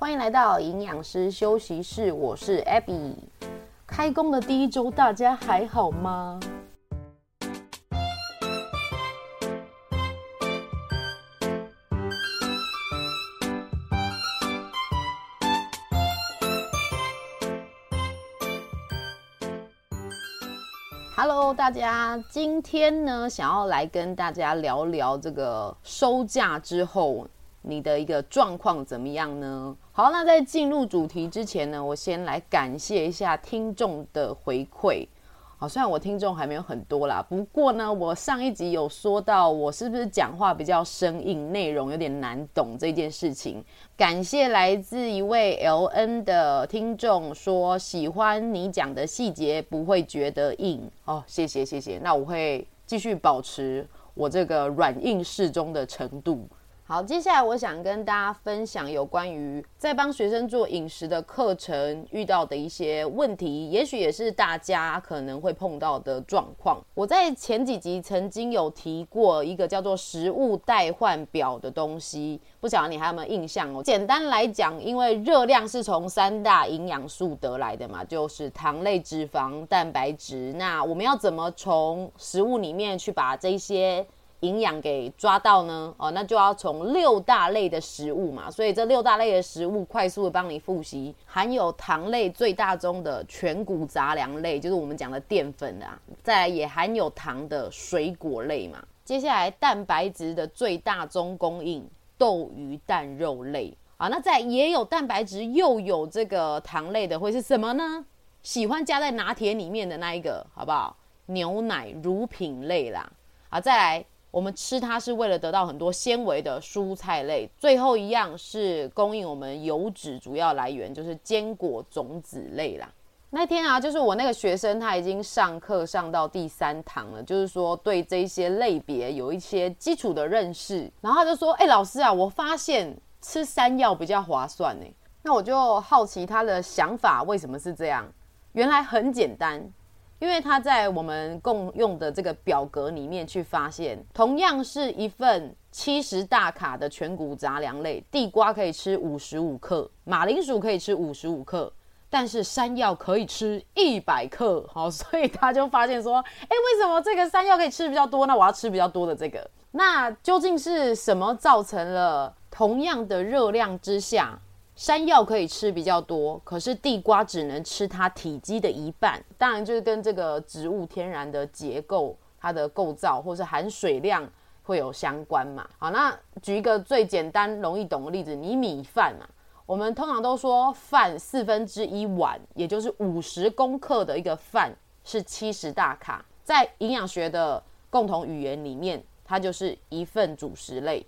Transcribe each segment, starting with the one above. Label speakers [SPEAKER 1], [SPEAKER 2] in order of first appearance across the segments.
[SPEAKER 1] 欢迎来到营养师休息室，我是 Abby。开工的第一周，大家还好吗？Hello，大家，今天呢，想要来跟大家聊聊这个收假之后你的一个状况怎么样呢？好，那在进入主题之前呢，我先来感谢一下听众的回馈。好，虽然我听众还没有很多啦，不过呢，我上一集有说到我是不是讲话比较生硬，内容有点难懂这件事情。感谢来自一位 LN 的听众说喜欢你讲的细节，不会觉得硬哦，谢谢谢谢。那我会继续保持我这个软硬适中的程度。好，接下来我想跟大家分享有关于在帮学生做饮食的课程遇到的一些问题，也许也是大家可能会碰到的状况。我在前几集曾经有提过一个叫做食物代换表的东西，不晓得你还有没有印象哦？简单来讲，因为热量是从三大营养素得来的嘛，就是糖类、脂肪、蛋白质。那我们要怎么从食物里面去把这些营养给抓到呢？哦，那就要从六大类的食物嘛，所以这六大类的食物快速的帮你复习，含有糖类最大宗的全谷杂粮类，就是我们讲的淀粉啊，再来也含有糖的水果类嘛。接下来蛋白质的最大宗供应豆鱼蛋肉类啊，那再也有蛋白质又有这个糖类的会是什么呢？喜欢加在拿铁里面的那一个，好不好？牛奶乳品类啦，啊，再来。我们吃它是为了得到很多纤维的蔬菜类，最后一样是供应我们油脂主要来源，就是坚果种子类啦。那天啊，就是我那个学生他已经上课上到第三堂了，就是说对这些类别有一些基础的认识，然后他就说：“哎，老师啊，我发现吃山药比较划算呢。”那我就好奇他的想法为什么是这样，原来很简单。因为他在我们共用的这个表格里面去发现，同样是一份七十大卡的全谷杂粮类，地瓜可以吃五十五克，马铃薯可以吃五十五克，但是山药可以吃一百克。好，所以他就发现说，哎，为什么这个山药可以吃的比较多？那我要吃比较多的这个。那究竟是什么造成了同样的热量之下，山药可以吃比较多，可是地瓜只能吃它体积的一半。当然，就是跟这个植物天然的结构、它的构造或是含水量会有相关嘛。好，那举一个最简单、容易懂的例子，你米饭嘛，我们通常都说饭四分之一碗，也就是五十公克的一个饭是七十大卡，在营养学的共同语言里面，它就是一份主食类。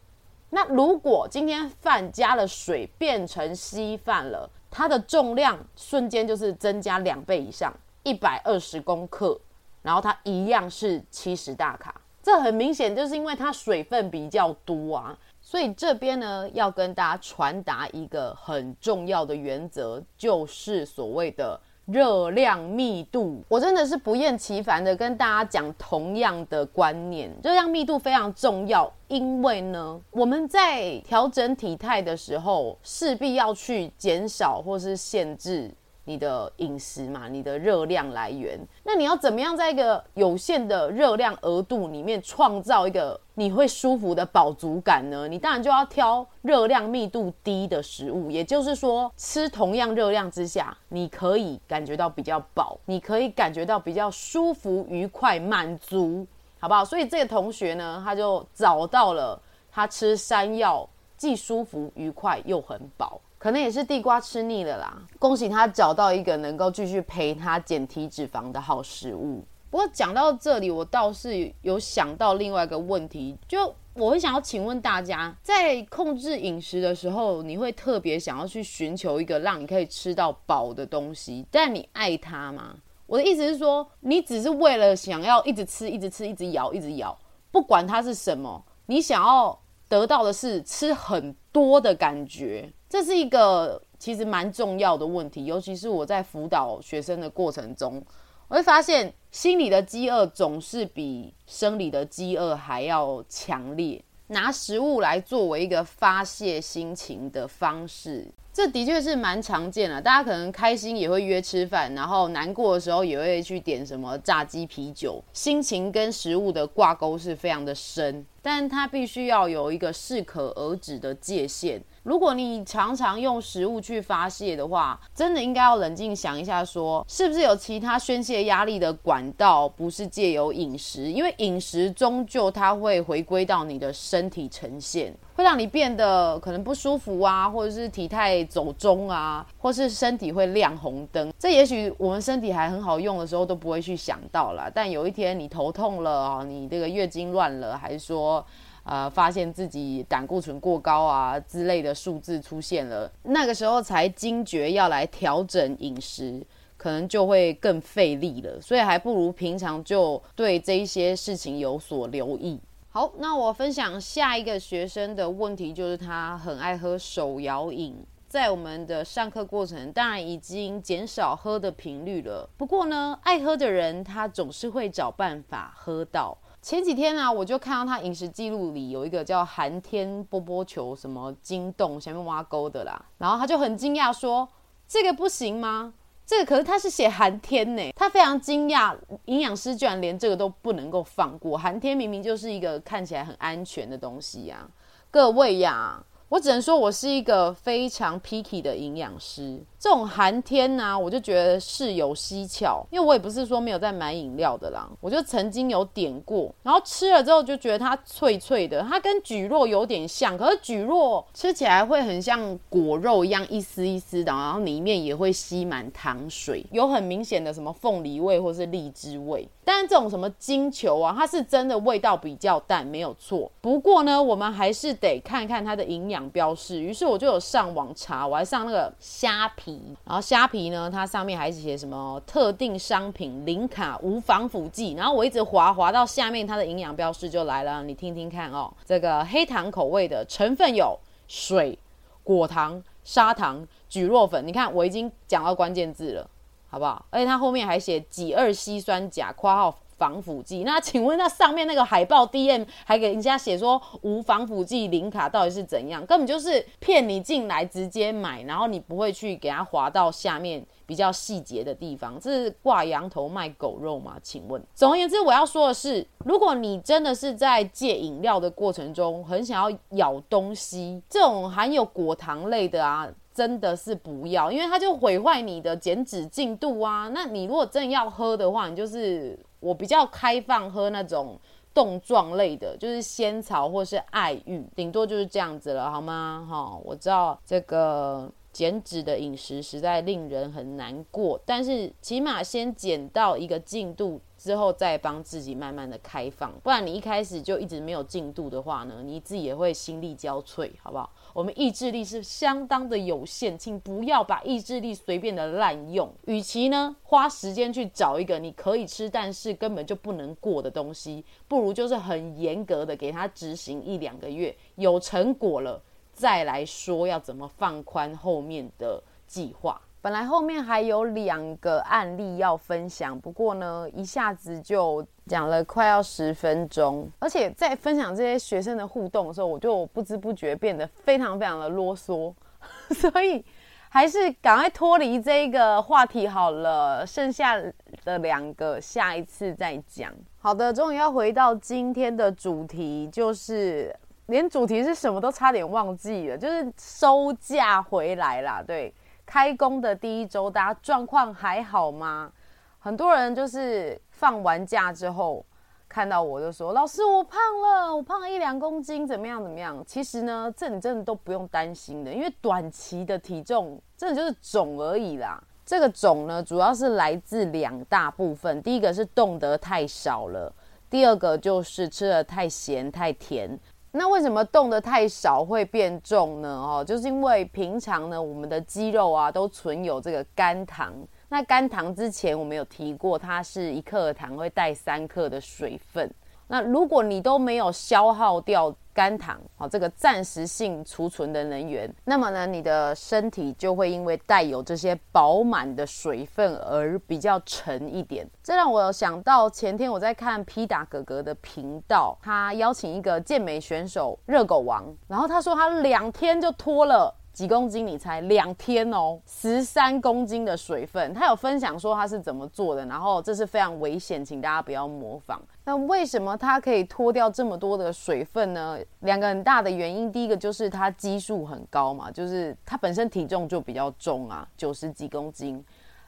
[SPEAKER 1] 那如果今天饭加了水变成稀饭了，它的重量瞬间就是增加两倍以上，一百二十公克，然后它一样是七十大卡。这很明显就是因为它水分比较多啊，所以这边呢要跟大家传达一个很重要的原则，就是所谓的。热量密度，我真的是不厌其烦的跟大家讲同样的观念，热量密度非常重要，因为呢，我们在调整体态的时候，势必要去减少或是限制。你的饮食嘛，你的热量来源，那你要怎么样在一个有限的热量额度里面创造一个你会舒服的饱足感呢？你当然就要挑热量密度低的食物，也就是说，吃同样热量之下，你可以感觉到比较饱，你可以感觉到比较舒服、愉快、满足，好不好？所以这个同学呢，他就找到了他吃山药既舒服、愉快又很饱。可能也是地瓜吃腻了啦，恭喜他找到一个能够继续陪他减体脂肪的好食物。不过讲到这里，我倒是有想到另外一个问题，就我会想要请问大家，在控制饮食的时候，你会特别想要去寻求一个让你可以吃到饱的东西，但你爱它吗？我的意思是说，你只是为了想要一直吃、一直吃、一直咬、一直咬，不管它是什么，你想要得到的是吃很多的感觉。这是一个其实蛮重要的问题，尤其是我在辅导学生的过程中，我会发现心理的饥饿总是比生理的饥饿还要强烈。拿食物来作为一个发泄心情的方式，这的确是蛮常见的，大家可能开心也会约吃饭，然后难过的时候也会去点什么炸鸡、啤酒，心情跟食物的挂钩是非常的深，但它必须要有一个适可而止的界限。如果你常常用食物去发泄的话，真的应该要冷静想一下说，是不是有其他宣泄压力的管道，不是借由饮食？因为饮食终究它会回归到你的身体呈现，会让你变得可能不舒服啊，或者是体态走中啊，或是身体会亮红灯。这也许我们身体还很好用的时候都不会去想到啦，但有一天你头痛了啊，你这个月经乱了，还是说，呃，发现自己胆固醇过高啊之类的数字出现了，那个时候才惊觉要来调整饮食，可能就会更费力了。所以还不如平常就对这一些事情有所留意。好，那我分享下一个学生的问题，就是他很爱喝手摇饮，在我们的上课过程，当然已经减少喝的频率了。不过呢，爱喝的人他总是会找办法喝到。前几天啊，我就看到他饮食记录里有一个叫寒天波波球什么惊动下面挖沟的啦，然后他就很惊讶说：“这个不行吗？这个可是他是写寒天呢。”他非常惊讶，营养师居然连这个都不能够放过。寒天明明就是一个看起来很安全的东西呀，各位呀。我只能说，我是一个非常 picky 的营养师。这种寒天呢、我就觉得是有蹊跷，因为我也不是说没有在买饮料的啦。我就曾经有点过，然后吃了之后就觉得它脆脆的，它跟蒟蒻有点像，可是蒟蒻吃起来会很像果肉一样一丝一丝的，然后里面也会吸满糖水，有很明显的什么凤梨味或是荔枝味。但是这种什么金球啊，它是真的味道比较淡，没有错。不过呢，我们还是得看看它的营养标示。于是我就有上网查，我还上那个虾皮，然后虾皮呢，它上面还写什么特定商品零卡无防腐剂。然后我一直滑滑到下面，它的营养标示就来了，你听听看哦。这个黑糖口味的成分有水、果糖、砂糖、蒟蒻粉。你看，我已经讲到关键字了。好不好？而且它后面还写己二烯酸钾（括号防腐剂）。那请问，那上面那个海报 DM 还给人家写说无防腐剂、零卡，到底是怎样？根本就是骗你进来直接买，然后你不会去给它滑到下面比较细节的地方，这是挂羊头卖狗肉吗？请问。总而言之，我要说的是，如果你真的是在戒饮料的过程中很想要咬东西，这种含有果糖类的啊。真的是不要，因为它就毁坏你的减脂进度啊。那你如果真要喝的话，你就是我比较开放喝那种冻状类的，就是仙草或是爱玉，顶多就是这样子了，好吗？哈，我知道这个减脂的饮食实在令人很难过，但是起码先减到一个进度。之后再帮自己慢慢的开放，不然你一开始就一直没有进度的话呢，你自己也会心力交瘁，好不好？我们意志力是相当的有限，请不要把意志力随便的滥用。与其呢花时间去找一个你可以吃，但是根本就不能过的东西，不如就是很严格的给他执行一两个月，有成果了再来说要怎么放宽后面的计划。本来后面还有两个案例要分享，不过呢，一下子就讲了快要十分钟，而且在分享这些学生的互动的时候，我就不知不觉变得非常非常的啰嗦，所以还是赶快脱离这个话题好了，剩下的两个下一次再讲。好的，终于要回到今天的主题，就是连主题是什么都差点忘记了，就是收假回来啦，对。开工的第一周，大家状况还好吗？很多人就是放完假之后看到我就说：“老师，我胖了，我胖了一两公斤，怎么样？怎么样？”其实呢，这你真的都不用担心的，因为短期的体重真的就是肿而已啦。这个肿呢，主要是来自两大部分，第一个是动得太少了，第二个就是吃得太咸太甜。那为什么动的太少会变重呢？哦，就是因为平常呢，我们的肌肉啊都存有这个肝糖。那肝糖之前我们有提过，它是一克糖会带三克的水分。那如果你都没有消耗掉肝糖，好，这个暂时性储存的能源，那么呢，你的身体就会因为带有这些饱满的水分而比较沉一点。这让我想到前天我在看皮达哥哥的频道，他邀请一个健美选手热狗王，然后他说他两天就脱了几公斤？你猜？两天哦，十三公斤的水分。他有分享说他是怎么做的，然后这是非常危险，请大家不要模仿。那为什么他可以脱掉这么多的水分呢？两个很大的原因，第一个就是他基数很高嘛，就是他本身体重就比较重啊，九十几公斤。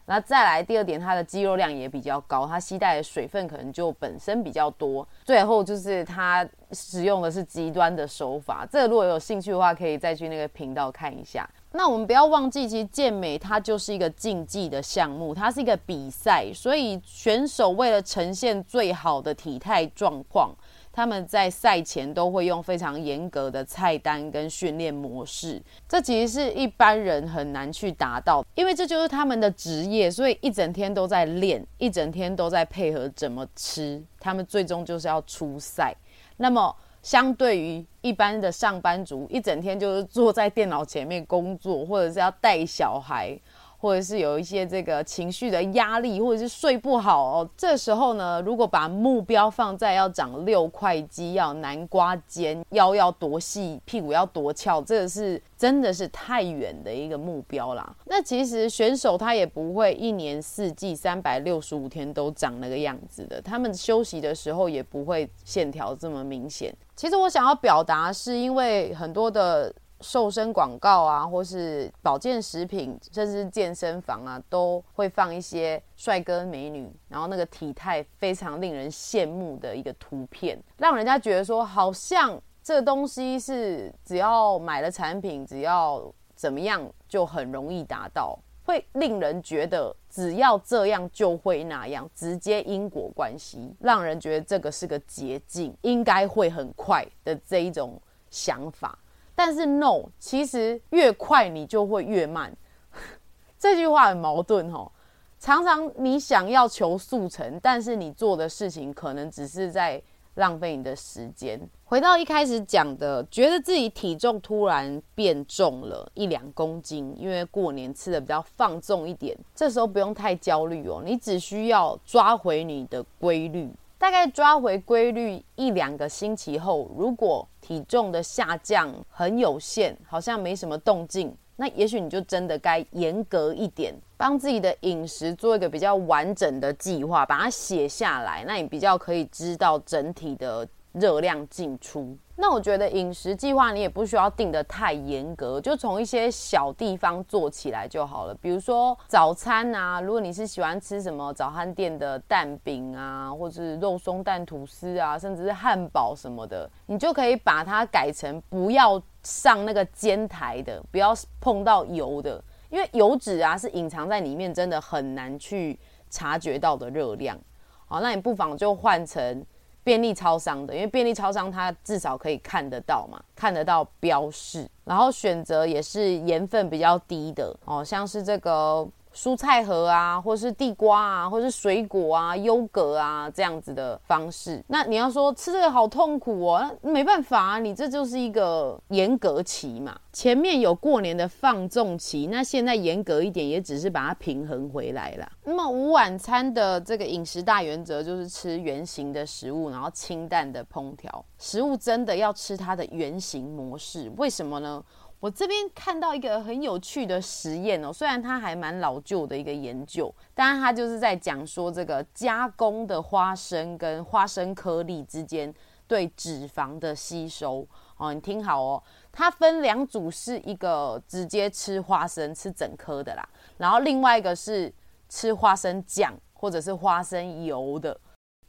[SPEAKER 1] 那再来第二点，它的肌肉量也比较高，它携带的水分可能就本身比较多。最后就是它使用的是极端的手法，这个如果有兴趣的话，可以再去那个频道看一下。那我们不要忘记，其实健美它就是一个竞技的项目，它是一个比赛，所以选手为了呈现最好的体态状况。他们在赛前都会用非常严格的菜单跟训练模式，这其实是一般人很难去达到，因为这就是他们的职业，所以一整天都在练，一整天都在配合怎么吃，他们最终就是要出赛。那么，相对于一般的上班族，一整天就是坐在电脑前面工作，或者是要带小孩。或者是有一些这个情绪的压力，或者是睡不好哦。这时候呢，如果把目标放在要长六块肌，要南瓜肩，腰要多细，屁股要多翘，这个是真的是太远的一个目标啦。那其实选手他也不会一年四季三百六十五天都长那个样子的，他们休息的时候也不会线条这么明显。其实我想要表达是因为很多的。瘦身广告啊，或是保健食品，甚至健身房啊，都会放一些帅哥美女，然后那个体态非常令人羡慕的一个图片，让人家觉得说，好像这个东西是只要买了产品，只要怎么样就很容易达到，会令人觉得只要这样就会那样，直接因果关系，让人觉得这个是个捷径，应该会很快的这一种想法。但是 no，其实越快你就会越慢，这句话很矛盾哦。常常你想要求速成，但是你做的事情可能只是在浪费你的时间。回到一开始讲的，觉得自己体重突然变重了一两公斤，因为过年吃的比较放纵一点，这时候不用太焦虑哦，你只需要抓回你的规律。大概抓回规律一两个星期后，如果体重的下降很有限，好像没什么动静，那也许你就真的该严格一点，帮自己的饮食做一个比较完整的计划，把它写下来，那你比较可以知道整体的热量进出。那我觉得饮食计划你也不需要定得太严格，就从一些小地方做起来就好了。比如说早餐啊，如果你是喜欢吃什么早餐店的蛋饼啊，或者是肉松蛋吐司啊，甚至是汉堡什么的，你就可以把它改成不要上那个煎台的，不要碰到油的，因为油脂啊是隐藏在里面，真的很难去察觉到的热量。好，那你不妨就换成。便利超商的，因为便利超商它至少可以看得到嘛，看得到标示，然后选择也是盐分比较低的哦，像是这个。蔬菜盒啊，或是地瓜啊，或是水果啊、优格啊这样子的方式。那你要说吃这个好痛苦哦，那没办法啊，你这就是一个严格期嘛。前面有过年的放纵期，那现在严格一点，也只是把它平衡回来了。那么午晚餐的这个饮食大原则就是吃原型的食物，然后清淡的烹调。食物真的要吃它的原型模式，为什么呢？我这边看到一个很有趣的实验哦，虽然它还蛮老旧的一个研究，但是它就是在讲说这个加工的花生跟花生颗粒之间对脂肪的吸收哦。你听好哦，它分两组，是一个直接吃花生吃整颗的啦，然后另外一个是吃花生酱或者是花生油的。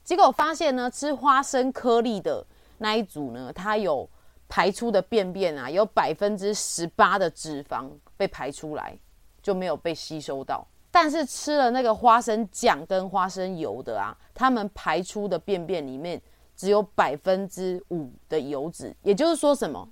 [SPEAKER 1] 结果发现呢，吃花生颗粒的那一组呢，它有。排出的便便啊，有百分之十八的脂肪被排出来，就没有被吸收到。但是吃了那个花生酱跟花生油的啊，他们排出的便便里面只有百分之五的油脂。也就是说什么？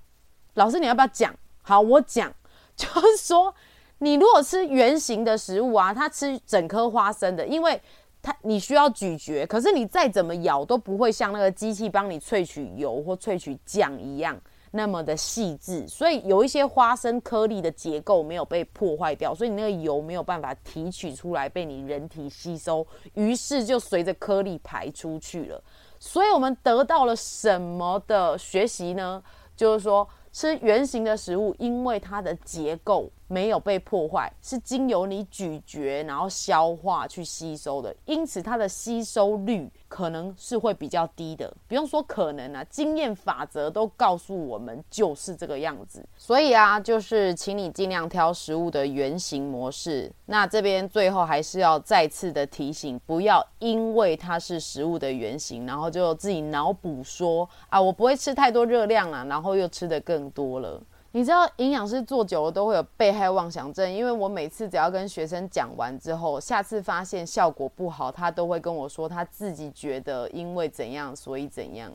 [SPEAKER 1] 老师你要不要讲？好，我讲，就是说你如果吃圆形的食物啊，他吃整颗花生的，因为。它你需要咀嚼，可是你再怎么咬都不会像那个机器帮你萃取油或萃取酱一样那么的细致，所以有一些花生颗粒的结构没有被破坏掉，所以你那个油没有办法提取出来被你人体吸收，于是就随着颗粒排出去了。所以我们得到了什么的学习呢？就是说吃原型的食物，因为它的结构没有被破坏，是经由你咀嚼然后消化去吸收的，因此它的吸收率可能是会比较低的。不用说可能啊，经验法则都告诉我们就是这个样子。所以啊，就是请你尽量挑食物的原型模式。那这边最后还是要再次的提醒，不要因为它是食物的原型，然后就自己脑补说啊，我不会吃太多热量啊，然后又吃得更多了。你知道营养师做久了都会有被害妄想症，因为我每次只要跟学生讲完之后，下次发现效果不好，他都会跟我说他自己觉得因为怎样所以怎样，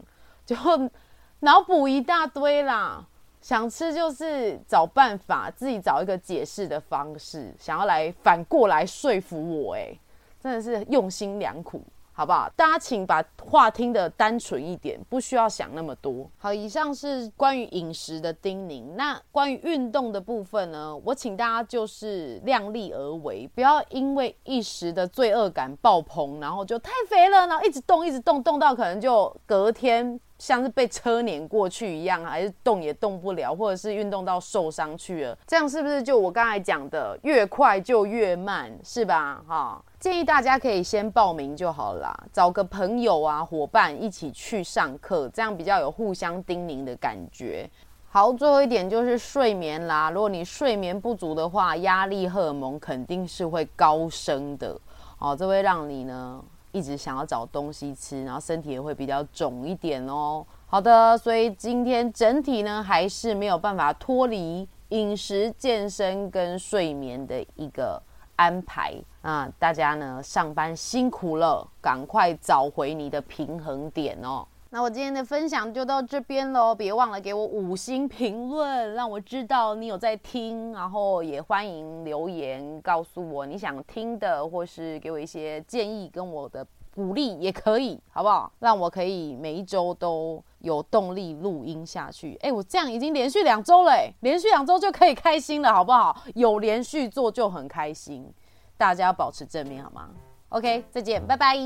[SPEAKER 1] 就 脑补一大堆啦。想吃就是找办法，自己找一个解释的方式，想要来反过来说服我，诶，真的是用心良苦。好不好？大家请把话听得单纯一点，不需要想那么多。好，以上是关于饮食的叮咛。那关于运动的部分呢？我请大家就是量力而为，不要因为一时的罪恶感爆棚，然后就太肥了，然后一直动，一直动，动到可能就隔天像是被车碾过去一样，还是动也动不了，或者是运动到受伤去了。这样是不是就我刚才讲的，越快就越慢，是吧？哈。建议大家可以先报名就好了啦，找个朋友啊、伙伴一起去上课，这样比较有互相叮咛的感觉。好，最后一点就是睡眠啦。如果你睡眠不足的话，压力荷尔蒙肯定是会高升的哦，这会让你呢一直想要找东西吃，然后身体也会比较肿一点哦。好的，所以今天整体呢还是没有办法脱离饮食、健身跟睡眠的一个安排啊，大家呢上班辛苦了，赶快找回你的平衡点哦。那我今天的分享就到这边喽，别忘了给我五星评论，让我知道你有在听，然后也欢迎留言告诉我你想听的，或是给我一些建议跟我的鼓励也可以，好不好？让我可以每一周都有动力录音下去。哎，我这样已经连续两周了，连续两周就可以开心了，好不好？有连续做就很开心，大家要保持正面好吗？OK，再见，拜拜。